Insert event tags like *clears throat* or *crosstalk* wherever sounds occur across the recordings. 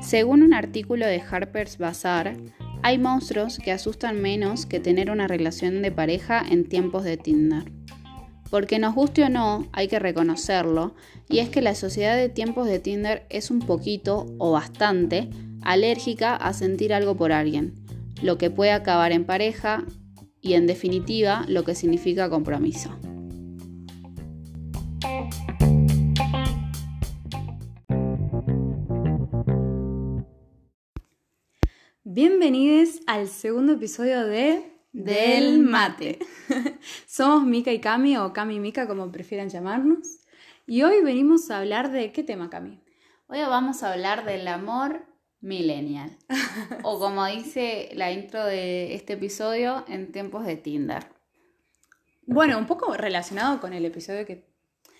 Según un artículo de Harper's Bazaar, hay monstruos que asustan menos que tener una relación de pareja en tiempos de Tinder. Porque nos guste o no, hay que reconocerlo, y es que la sociedad de tiempos de Tinder es un poquito o bastante alérgica a sentir algo por alguien, lo que puede acabar en pareja y en definitiva lo que significa compromiso. Bienvenidos al segundo episodio de Del Mate. *laughs* Somos Mika y Cami, o Cami y Mika, como prefieran llamarnos. Y hoy venimos a hablar de qué tema, Cami. Hoy vamos a hablar del amor millennial. o como dice la intro de este episodio, en tiempos de Tinder. Bueno, un poco relacionado con el episodio que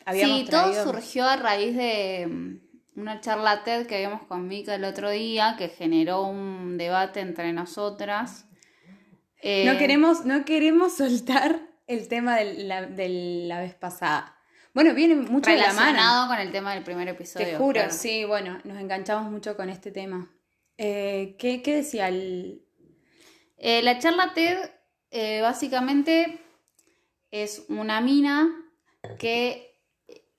habíamos Sí, traído. todo surgió a raíz de mm, una charla TED que habíamos con Mika el otro día, que generó un debate entre nosotras. Eh, No queremos, no queremos soltar el tema de la, de la vez pasada. Bueno, viene mucho de la mano. relacionado con el tema del primer episodio. Te juro, claro. sí, bueno, nos enganchamos mucho con este tema. Eh, ¿qué, qué decía el...? Eh, la charla TED eh, básicamente es una mina que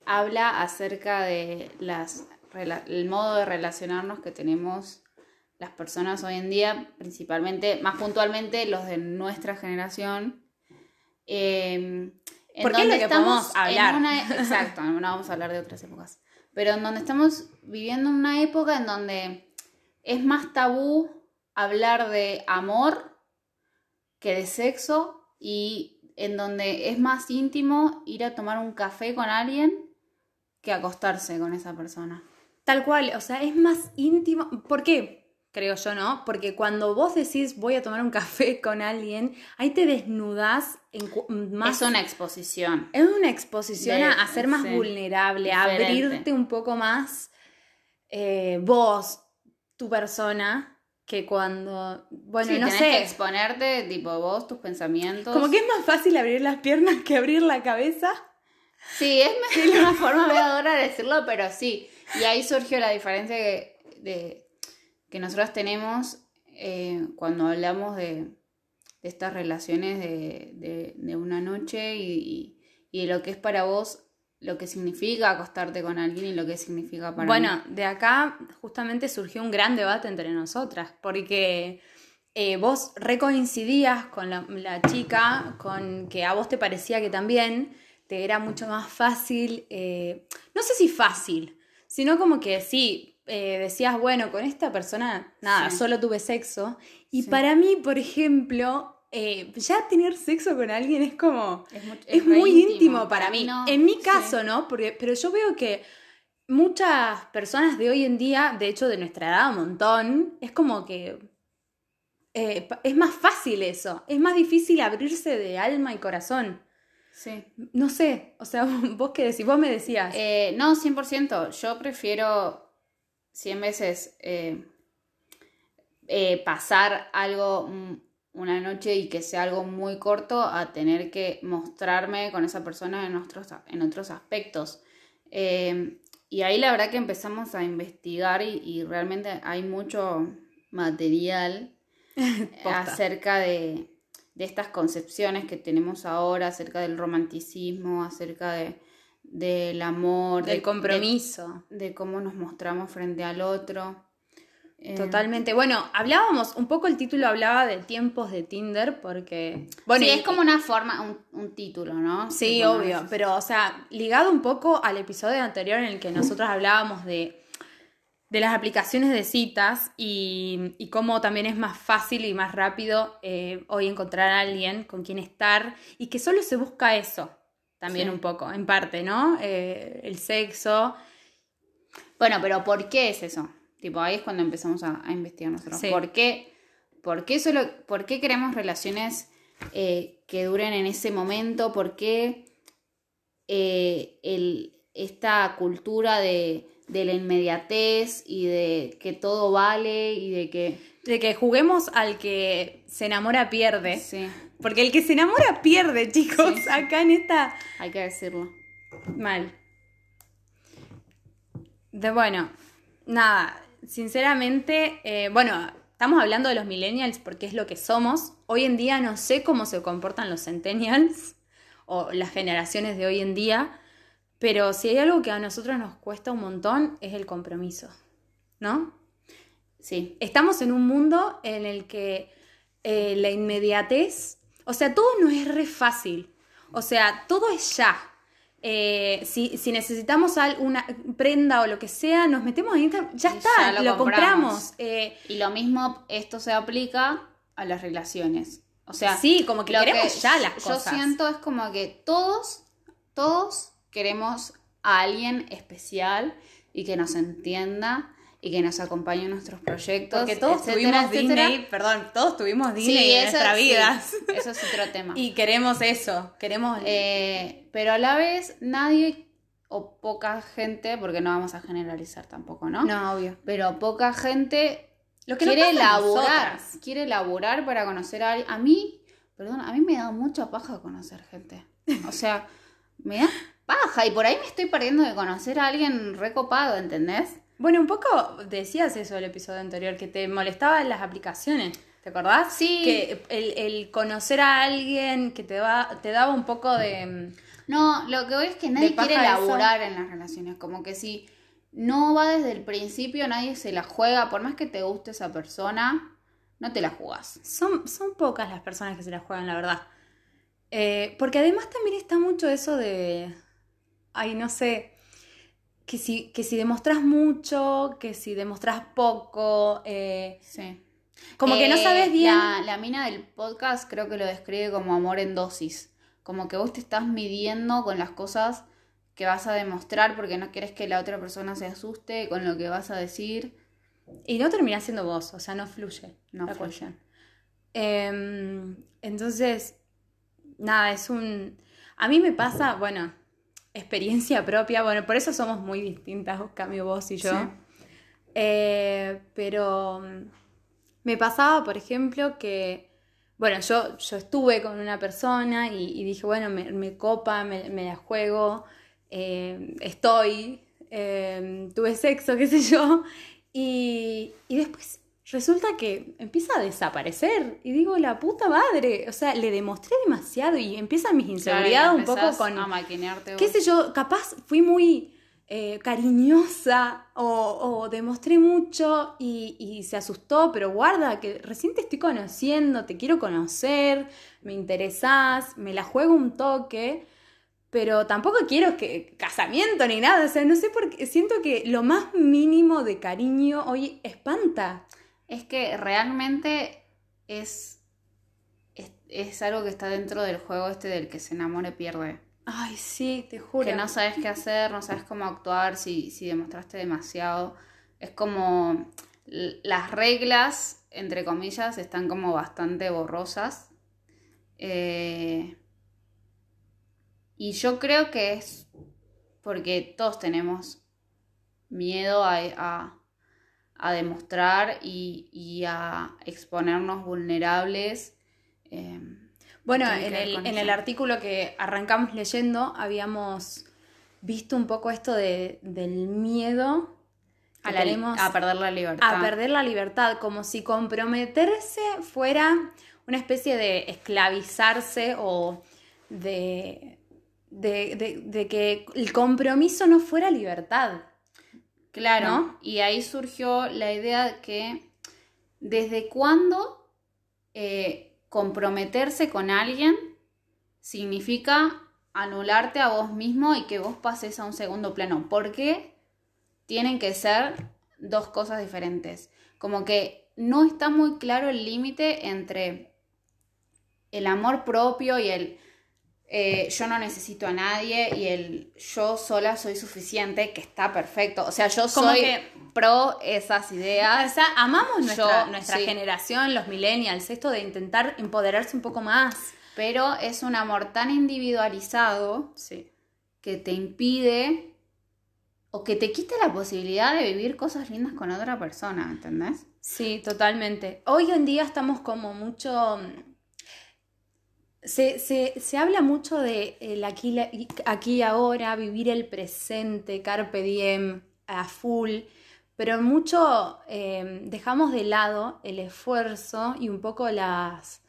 habla acerca de las el modo de relacionarnos que tenemos las personas hoy en día, principalmente, más puntualmente los de nuestra generación. Eh, en Porque es lo donde que estamos podemos hablar. en una- *laughs* exacto, no vamos a hablar de otras épocas. Pero en donde estamos viviendo una época en donde es más tabú hablar de amor que de sexo y en donde es más íntimo ir a tomar un café con alguien que acostarse con esa persona. Tal cual, o sea, es más íntimo. ¿Por qué? Creo yo, ¿no? Porque cuando vos decís voy a tomar un *laughs* café con alguien, ahí te desnudás en más... Es una exposición. Es una exposición De- a, ser más sí, vulnerable, a abrirte un poco más eh, vos, tu persona, que cuando, bueno, Sí, no tenés que sé, exponerte, tipo vos, tus pensamientos. como que es más fácil abrir las piernas que abrir la cabeza. Sí, es *laughs* medio una forma dura de decirlo, pero sí. Y ahí surgió la diferencia que, de, que nosotros tenemos eh, cuando hablamos de, de estas relaciones de, de- de una noche y, y- y de lo que es para vos, lo que significa acostarte con alguien y lo que significa para Bueno, mí. de acá justamente surgió un gran debate entre nosotras, porque eh, vos recoincidías con la, la chica, con que a vos te parecía que también te era mucho más fácil, eh, no sé si fácil, sino como que sí, eh, decías, bueno, con esta persona, nada, Sí. solo tuve sexo. Y Sí. para mí, por ejemplo, eh, ya tener sexo con alguien es como... Es, muy íntimo, para mí. no, en mi sí. caso, ¿no? Porque, pero yo veo que muchas personas de hoy en día, de hecho de nuestra edad, un montón, es como que eh, es más fácil eso. Es más difícil abrirse de alma y corazón. Sí. No sé, o sea, *laughs* vos qué decís, vos me decías. Eh, no, 100%. Yo prefiero 100 veces eh, eh, pasar algo mm, una noche y que sea algo muy corto a tener que mostrarme con esa persona en otros, en otros aspectos. Eh, y ahí la verdad que empezamos a investigar y, y realmente hay mucho material *laughs* acerca de, de estas concepciones que tenemos ahora, acerca del romanticismo, acerca de, del amor, del de- compromiso. de, de cómo nos mostramos frente al otro. Eh, Totalmente. Bueno, hablábamos, un poco el título hablaba de tiempos de Tinder, porque. Bueno, sí, y- es como una forma, un, un título, ¿no? Sí, obvio, pero o sea, ligado un poco al episodio anterior en el que nosotros hablábamos de, de las aplicaciones de citas y, y cómo también es más fácil y más rápido eh, hoy encontrar a alguien con quien estar y que solo se busca eso, también Sí. un poco, en parte, ¿no? Eh, el sexo. Bueno, pero ¿por qué es eso? Tipo, ahí es cuando empezamos a, a investigar nosotros. Sí. ¿Por qué? ¿Por qué, solo, ¿Por qué queremos relaciones eh, que duren en ese momento? ¿Por qué el, esta cultura de, de la inmediatez y de que todo vale y de que... De que juguemos al que se enamora pierde. Sí, Porque el que se enamora pierde, chicos. Sí. Acá en esta. hay que decirlo. Mal. De bueno, nada, sinceramente, eh, bueno, estamos hablando de los millennials porque es lo que somos. Hoy en día no sé cómo se comportan los centennials o las generaciones de hoy en día, pero si hay algo que a nosotros nos cuesta un montón es el compromiso, ¿no? Sí. Estamos en un mundo en el que eh, la inmediatez, o sea, todo no es re fácil, o sea, todo es ya. Eh, si, si, necesitamos una prenda o lo que sea, nos metemos en Instagram, ya está, lo, compramos. Eh, y lo mismo, esto se aplica a las relaciones. O sea, sí, como que lo queremos ya las cosas. Yo siento es como que todos, todos queremos a alguien especial y que nos entienda y que nos acompañe en nuestros proyectos. Porque todos tuvimos Disney, perdón, todos tuvimos Disney en nuestra vida. *laughs* eso es otro tema. y queremos eso, queremos... Eh, pero a la vez nadie o poca gente, porque no vamos a generalizar tampoco, ¿no? No, obvio. Pero poca gente Lo que quiere elaborar, quiere elaborar para conocer a alguien. A mí, perdón, a mí me da mucha paja conocer gente. O sea, me da paja y por ahí me estoy perdiendo de conocer a alguien recopado, ¿entendés? Bueno, un poco decías eso el episodio anterior, que te molestaban las aplicaciones. ¿Te acordás? Sí. Que el, conocer a alguien que te, va, te daba un poco de... Mm, no, lo que voy es que nadie quiere laburar en las relaciones. Como que si no va desde el principio, nadie se la juega. Por más que te guste esa persona, no te la jugás. Son, son pocas las personas que se la juegan, la verdad. Eh, porque además también está mucho eso de... Ay, no sé que si, que si demostrás mucho, que si demostrás poco. Eh, sí. Como que no eh, sabes bien. La, la, mina del podcast creo que lo describe como amor en dosis. Como que vos te estás midiendo con las cosas que vas a demostrar porque no quieres que la otra persona se asuste con lo que vas a decir. Y no termina siendo vos, o sea, no fluye no la cuestión. Em, entonces, nada, es un... A mí me pasa, bueno, experiencia propia, bueno, por eso somos muy distintas, cambio vos y yo. Eh, pero mm, me pasaba, por ejemplo, que, bueno, yo, yo estuve con una persona y, dije, bueno, me, copa, me, la juego, eh, estoy, eh, tuve sexo, *laughs* qué sé yo, y, y después resulta que empieza a desaparecer. Y digo, la puta madre. O sea, le demostré demasiado y empiezan mis inseguridades un poco con. A maquinearte qué sé yo, capaz fui muy eh, cariñosa o, demostré mucho y, y, se asustó, pero guarda, que recién te estoy conociendo, te quiero conocer, me interesás, me la juego un toque. Pero tampoco quiero que casamiento ni nada, o sea, no sé por qué, siento que lo más mínimo de cariño hoy espanta es que realmente es, es, algo que está dentro del juego este del que se enamore pierde. Ay, sí, te juro. Que no sabes qué hacer, no sabes cómo actuar, si, si demostraste demasiado. Es como las reglas, entre comillas, están como bastante borrosas. Eh, y yo creo que es porque todos tenemos miedo a, a demostrar y, a exponernos vulnerables. Em, bueno, en el, artículo que arrancamos leyendo habíamos visto un poco esto de, del miedo a, a, perder la libertad. A perder la libertad, como si comprometerse fuera una especie de esclavizarse o de, de que el compromiso no fuera libertad. Claro, y ahí surgió la idea de que desde cuándo eh, comprometerse con alguien significa anularte a vos mismo y que vos pases a un segundo plano. ¿Por qué tienen que ser dos cosas diferentes? Como que no está muy claro el límite entre el amor propio y el eh, yo no necesito a nadie y el yo sola soy suficiente, que está perfecto. O sea, yo soy pro esas ideas. O sea, amamos nuestra, nuestra generación, los millennials, esto de intentar empoderarse un poco más. Pero es un amor tan individualizado que te impide o que te quita la posibilidad de vivir cosas lindas con otra persona, ¿entendés? Sí, totalmente. Hoy en día estamos como mucho se, se, habla mucho de el aquí, aquí y ahora, vivir el presente, carpe diem. a full, pero mucho eh, dejamos de lado el esfuerzo y un poco las...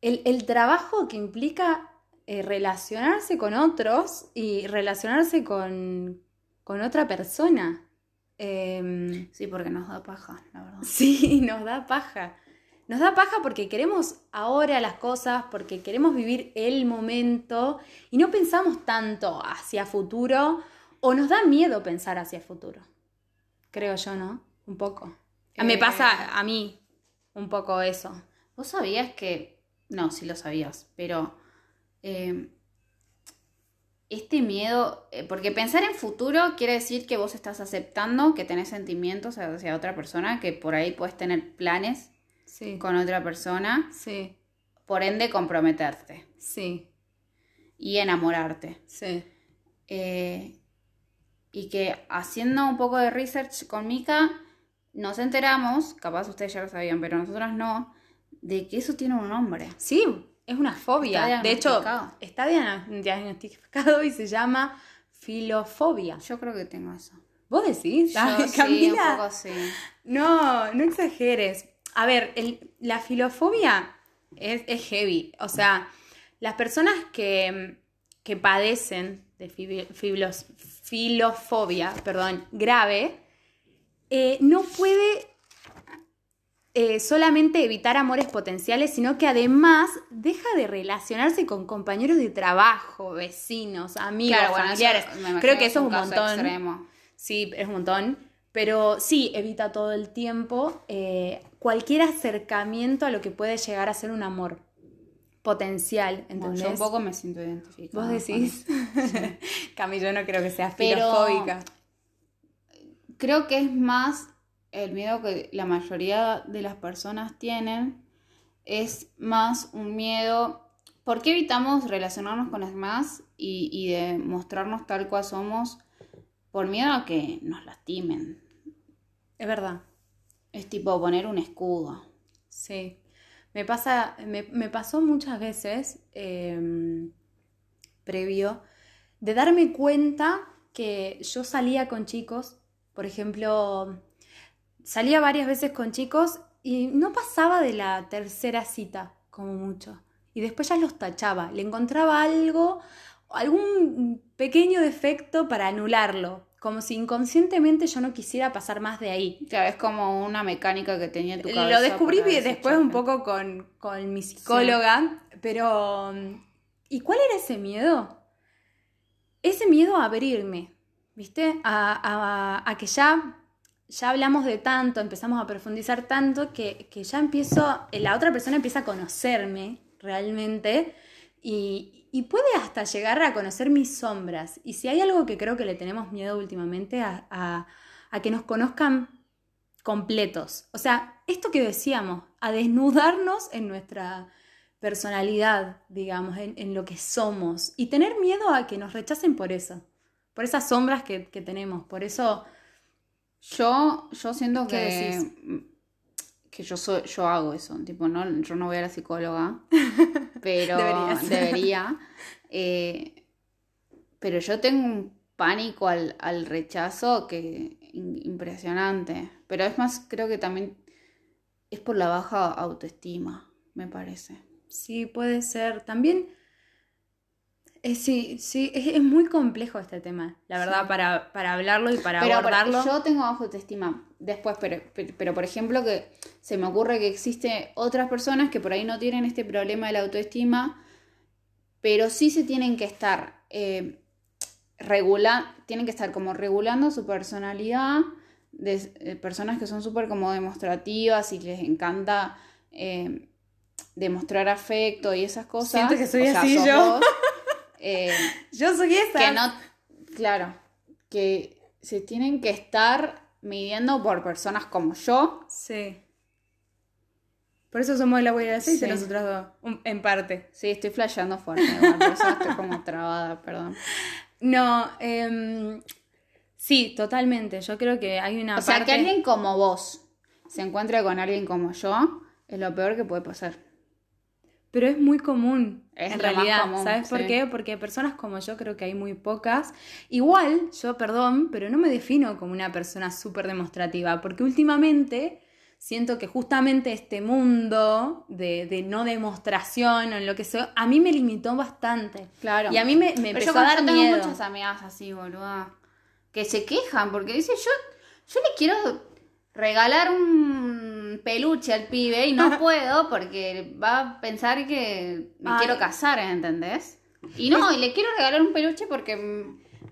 El, el trabajo que implica eh, relacionarse con otros y relacionarse con, con otra persona. Em, Sí, porque nos da paja, la verdad. *laughs* Sí, nos da paja. Nos da paja porque queremos ahora las cosas, porque queremos vivir el momento y no pensamos tanto hacia futuro o nos da miedo pensar hacia futuro. Creo yo, ¿no? Un poco. Me Eh. pasa a mí un poco eso. ¿Vos sabías que.? No, sí lo sabías, pero. eh, este miedo. eh, porque pensar en futuro quiere decir que vos estás aceptando que tenés sentimientos hacia otra persona, que por ahí puedes tener planes Sí. con otra persona, Sí, por ende comprometerte sí, y enamorarte. sí. Eh, y que haciendo un poco de research con Mika, nos enteramos, capaz ustedes ya lo sabían, pero nosotras no, de que eso tiene un nombre. Sí, es una fobia. De hecho, está dia- diagnosticado y se llama filofobia. Yo creo que tengo eso. ¿Vos decís? Yo sí, un poco sí. No, no exageres. A ver, el- la filofobia es, es heavy. O sea, las personas que, que padecen de fiblos- filofobia, perdón, grave, eh, no puede eh, solamente evitar amores potenciales, sino que además deja de relacionarse con compañeros de trabajo, vecinos, amigos, Claro, bueno, familiares. Creo que eso es un montón. extremo. Sí, es un montón. Pero sí, evita todo el tiempo eh, cualquier acercamiento a lo que puede llegar a ser un amor potencial, Bueno, ¿entendés? yo un poco me siento identificada. Vos decís. *laughs* Cami, yo no creo que sea Pero- filofóbica. Creo que es más el miedo que la mayoría de las personas tienen, es más un miedo. ¿Por qué evitamos relacionarnos con los demás y, y de mostrarnos tal cual somos? Por miedo a que nos lastimen. Es verdad. Es tipo poner un escudo. Sí. Me pasa, me, me pasó muchas veces eh, previo de darme cuenta que yo salía con chicos, por ejemplo, salía varias veces con chicos y no pasaba de la tercera cita, como mucho. Y después ya los tachaba, le encontraba algo, algún pequeño defecto para anularlo, como si inconscientemente yo no quisiera pasar más de ahí. Claro, es como una mecánica que tenía tu cabeza. Lo descubrí después un poco con, con mi psicóloga, pero ¿y cuál era ese miedo? Ese miedo a abrirme, ¿viste? A, a- a que ya, ya hablamos de tanto, empezamos a profundizar tanto, que, que ya empiezo, la otra persona empieza a conocerme realmente y, y puede hasta llegar a conocer mis sombras. Y si hay algo que creo que le tenemos miedo últimamente, a, a- a que nos conozcan completos. O sea, esto que decíamos, a desnudarnos en nuestra personalidad, digamos, en, en lo que somos. Y tener miedo a que nos rechacen por eso, por esas sombras que, que tenemos. Por eso, Yo, yo siento ¿Qué que, decís? Que yo soy, yo hago eso, tipo, no, yo no voy a la psicóloga, *laughs* pero *laughs* debería. eh, pero yo tengo un pánico al, al rechazo que impresionante. Pero es más, creo que también es por la baja autoestima, me parece. sí, puede ser. También, eh, sí, sí, es, es muy complejo este tema, la verdad, Sí. para, para hablarlo y para Pero abordarlo. yo tengo baja autoestima después, pero, pero, pero, por ejemplo que se me ocurre que existe otras personas que por ahí no tienen este problema de la autoestima, pero sí se tienen que estar eh, regula- tienen que estar como regulando su personalidad de eh, personas que son súper como demostrativas y les encanta eh, demostrar afecto y esas cosas. Siento que soy O así yo. vos. *laughs* Eh, Yo soy esa. que no, claro, que se tienen que estar midiendo por personas como yo. Sí. Por eso somos el agua y el aceite Sí. nosotros dos, un- en parte. Sí, estoy flasheando fuerte, igual, por eso estoy como trabada, perdón. No, em, sí, totalmente. Yo creo que hay una O sea, que alguien como vos se encuentre con alguien como yo es lo peor que puede pasar. Pero es muy común Es en realidad. común, ¿Sabes por qué? Porque personas como yo creo que hay muy pocas. Igual, yo perdón, pero no me defino como una persona súper demostrativa, porque últimamente siento que justamente este mundo de, de no demostración o en lo que sea, a mí me limitó bastante. Claro. Y a mí me, me Pero empezó yo, a dar yo tengo miedo. muchas amigas así, boluda, que se quejan porque dicen, yo, yo le quiero regalar un peluche al pibe y no puedo porque va a pensar que me Ay. quiero casar, ¿entendés? Y no, y le quiero regalar un peluche porque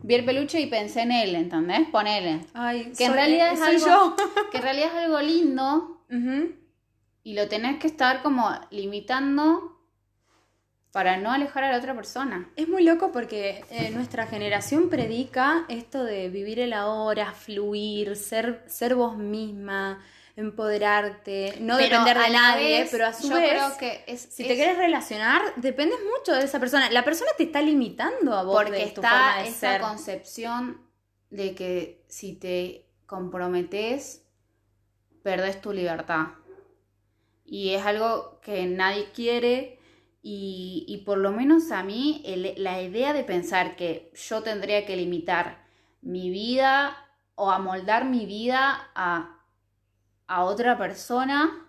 vi el peluche y pensé en él, ¿entendés? Ponele. Ay, Que en soy- realidad es algo, yo. *laughs* que en realidad es algo lindo y lo tenés que estar como limitando para no alejar a la otra persona. Es muy loco porque eh, nuestra generación predica esto de vivir el ahora, fluir, ser, ser vos misma, empoderarte, no Pero depender de nadie, vez, pero a su yo vez, creo que es, si es te quieres relacionar, dependes mucho de esa persona. La persona te está limitando a vos porque de tu forma está de esa ser. concepción de que si te comprometes, perdés tu libertad. Y es algo que nadie quiere y, y por lo menos a mí el- la idea de pensar que yo tendría que limitar mi vida o amoldar mi vida a, a otra persona,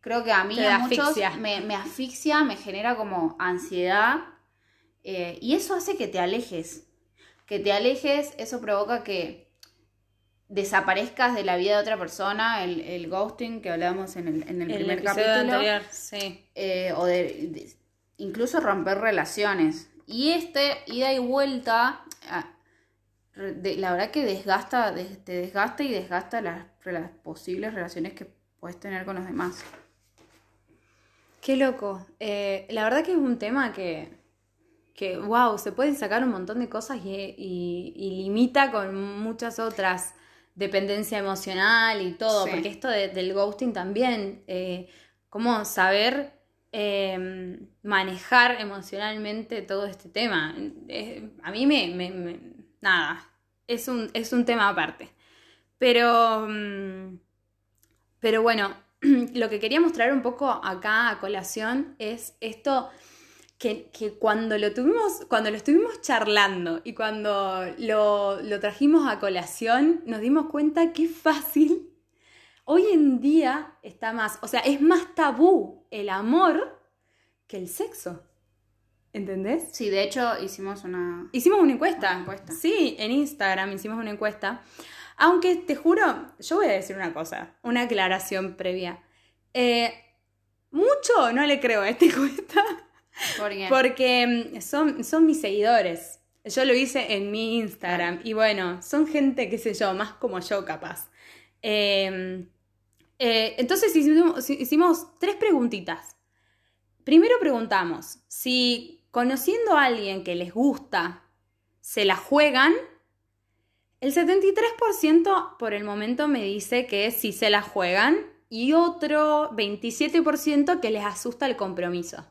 creo que a mí a muchos asfixia. me, me asfixia, me genera como ansiedad eh, y eso hace que te alejes. Que te alejes, eso provoca que desaparezcas de la vida de otra persona, el, el ghosting que hablábamos en el, en el El primer capítulo, anterior, sí. eh, o de, de- incluso romper relaciones. Y este ida y vuelta, de- la verdad que desgasta, des- te desgasta y desgasta las, las posibles relaciones que puedes tener con los demás. Qué loco. Eh, la verdad que es un tema que, que, wow, se pueden sacar un montón de cosas y, y- y limita con muchas otras, dependencia emocional y todo, Sí. porque esto de- del ghosting también, eh, cómo saber eh, manejar emocionalmente todo este tema. A mí me, me- me- nada, es un, es un tema aparte. Pero, mm, pero bueno, *clears throat* lo que quería mostrar un poco acá a colación es esto que, que cuando lo tuvimos, cuando lo estuvimos charlando y cuando lo, lo trajimos a colación, nos dimos cuenta que fácil. Hoy en día está más, o sea, es más tabú el amor que el sexo. ¿Entendés? Sí, de hecho hicimos una... Hicimos una encuesta. Una encuesta. Sí, en Instagram hicimos una encuesta. Aunque te juro, yo voy a decir una cosa, una aclaración previa. Eh, mucho no le creo a esta *laughs* encuesta Porque, porque mm, son, son mis seguidores. Yo lo hice en mi Instagram y bueno, son gente, qué sé yo, más como yo capaz. Eh, eh, entonces hicimos, hicimos tres preguntitas. Primero preguntamos si conociendo a alguien que les gusta, se la juegan. El 73% por el momento me dice que sí se la juegan y otro 27% que les asusta el compromiso.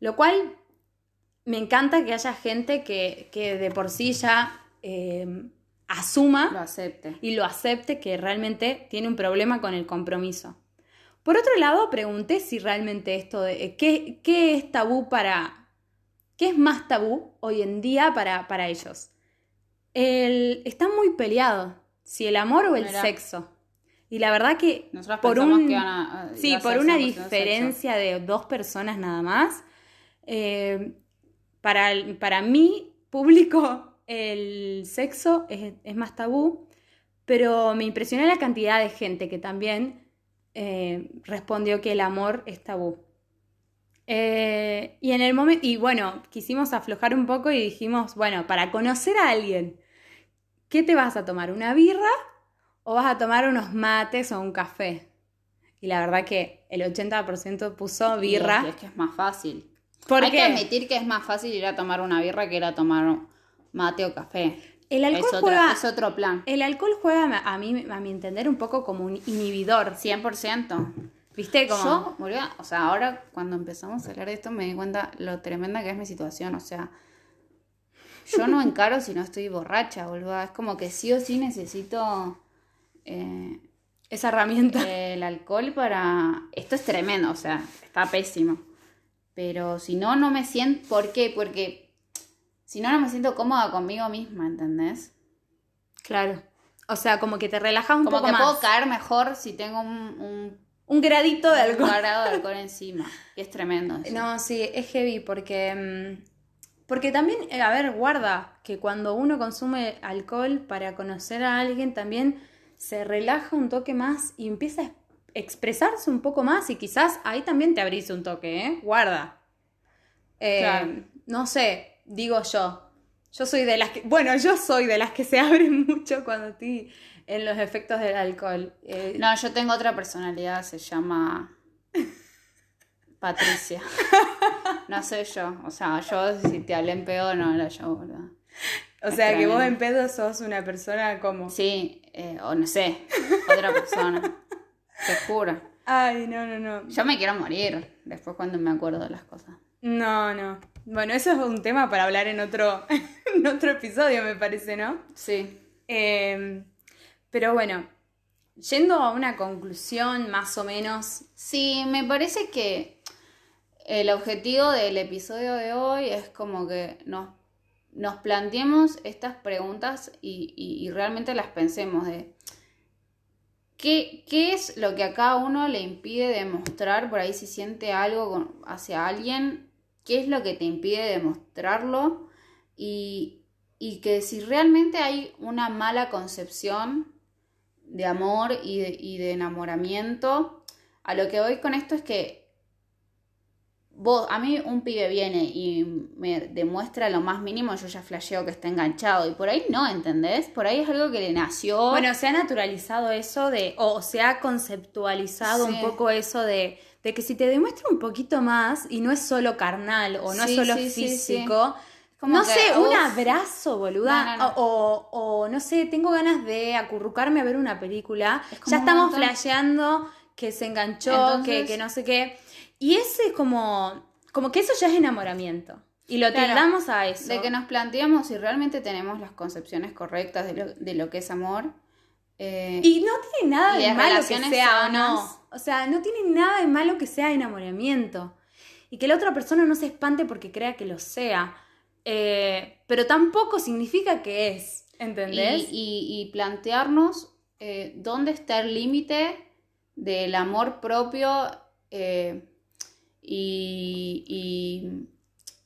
Lo cual me encanta que haya gente que, que de por sí ya eh, asuma lo acepte. y lo acepte que realmente tiene un problema con el compromiso. Por otro lado, pregunté si realmente esto de eh, qué, qué es tabú para. ¿Qué es más tabú hoy en día para, para ellos? El, está muy peleado, si el amor o el Mira. sexo. Y la verdad que Nosotros por un, que a- a- sí, por una 100% sexo. diferencia de dos personas nada más, eh, para, el- para mi público el sexo es, es más tabú, pero me impresionó la cantidad de gente que también eh, respondió que el amor es tabú. Eh, y en el momento, y bueno, quisimos aflojar un poco y dijimos, bueno, para conocer a alguien, ¿qué te vas a tomar? ¿Una birra o vas a tomar unos mates o un café? Y la verdad que el 80% puso birra. Es, es que es más fácil. ¿Por Hay que admitir que es más fácil ir a tomar una birra que ir a tomar mate o café. El alcohol es, otro, juega, es otro plan. el alcohol juega a mí, a mi entender, un poco como un inhibidor. 100%. ¿Viste? Como... Yo, boluda, o sea, ahora cuando empezamos a hablar de esto me di cuenta lo tremenda que es mi situación. O sea, yo no encaro si no estoy borracha, boluda. Es como que sí o sí necesito eh, Esa herramienta. *laughs* el alcohol para... Esto es tremendo, o sea, está pésimo. Pero si no, no me siento. ¿Por qué? Porque si no, no me siento cómoda conmigo misma, ¿entendés? Claro. O sea, como que te relajas un Como poco que más. puedo caer mejor si tengo un, un, Un gradito de un alcohol. grado de alcohol *laughs* encima. Y es tremendo. eso. No, sí, es heavy porque. mm, Porque también, eh, a ver, guarda que cuando uno consume alcohol para conocer a alguien también se relaja un toque más y empieza a ex- expresarse un poco más y quizás ahí también te abrís un toque, ¿eh? Guarda. Eh, Claro. No sé, digo yo. Yo soy de las que. Bueno, yo soy de las que se *laughs* abren mucho cuando estoy en los efectos del alcohol. Eh, No, yo tengo otra personalidad, se llama Patricia. No soy yo. O sea, yo si te hablé en pedo no era yo, ¿verdad? o sea que vos en pedo sos una persona como. Sí, eh, o no sé, otra persona. Te juro. Ay, no, no, no. Yo me quiero morir después cuando me acuerdo de las cosas. No, no. Bueno, eso es un tema para hablar en otro, *laughs* en otro episodio, me parece, ¿no? Sí. Eh, pero bueno, yendo a una conclusión más o menos. Sí, me parece que el objetivo del episodio de hoy es como que nos, planteemos estas preguntas y, realmente las pensemos de ¿qué, qué es lo que a cada uno le impide demostrar por ahí si siente algo hacia alguien, qué es lo que te impide demostrarlo y que si realmente hay una mala concepción de amor y de, y de enamoramiento, a lo que voy con esto es que vos, a mí un pibe viene y me demuestra lo más mínimo, yo ya flasheo que está enganchado. Y por ahí no, ¿entendés? Por ahí es algo que le nació. Bueno, se ha naturalizado eso de, o se ha conceptualizado Sí. un poco eso de, de que si te demuestra un poquito más y no es solo carnal o no Sí, es solo sí, sí. Como no que sé, un abrazo, boluda. No, no, no. O, o- no sé, tengo ganas de acurrucarme a ver una película. Es Ya estamos montón. flasheando que se enganchó, Entonces- que, que no sé qué. Y ese es como, como que eso ya es enamoramiento. Y lo Claro, tildamos a eso. De que nos planteemos si realmente tenemos las concepciones correctas de lo, de lo que es amor. Eh, Y no tiene nada de malo que sea o no. O sea, no tiene nada de malo que sea enamoramiento. Y que la otra persona no se espante porque crea que lo sea. Eh, pero tampoco significa que es. ¿Entendés? Y, y- y plantearnos eh, dónde está el límite del amor propio eh, y, y-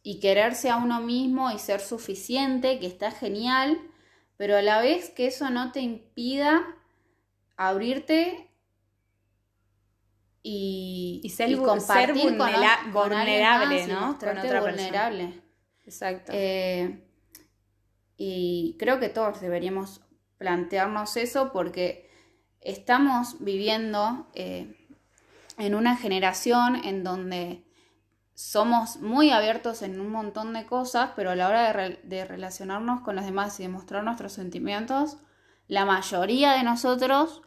y quererse a uno mismo y ser suficiente, que está genial, pero a la vez que eso no te impida abrirte y, Y ser y compartir ser con, vulnera- o- con alguien vulnerable, otra persona. Exacto. Eh, y creo que todos deberíamos plantearnos eso porque estamos viviendo eh, en una generación en donde somos muy abiertos en un montón de cosas, pero a la hora de, re- de relacionarnos con los demás y de mostrar nuestros sentimientos, la mayoría de nosotros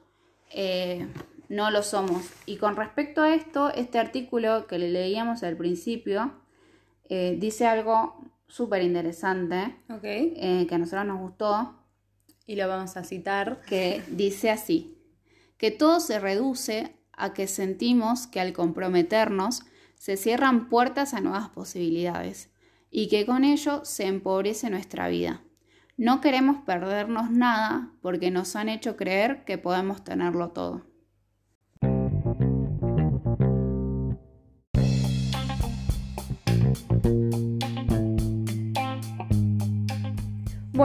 eh, no lo somos. Y con respecto a esto, este artículo que le leíamos al principio eh, dice algo súper interesante eh, que a nosotros nos gustó, Y lo vamos a citar. que dice así, que todo se reduce a que sentimos que al comprometernos se cierran puertas a nuevas posibilidades y que con ello se empobrece nuestra vida. No queremos perdernos nada porque nos han hecho creer que podemos tenerlo todo.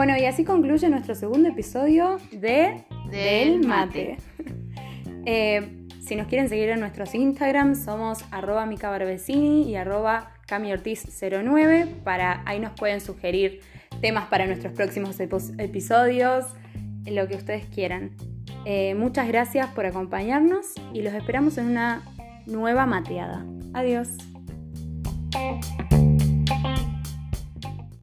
Bueno, y así concluye nuestro segundo episodio de Del Mate. *laughs* Eh, si nos quieren seguir en nuestros Instagram, somos arroba micabarbecini y arroba camiortiz09. Para, ahí nos pueden sugerir temas para nuestros próximos episodios, lo que ustedes quieran. Eh, muchas gracias por acompañarnos y los esperamos en una nueva mateada. Adiós.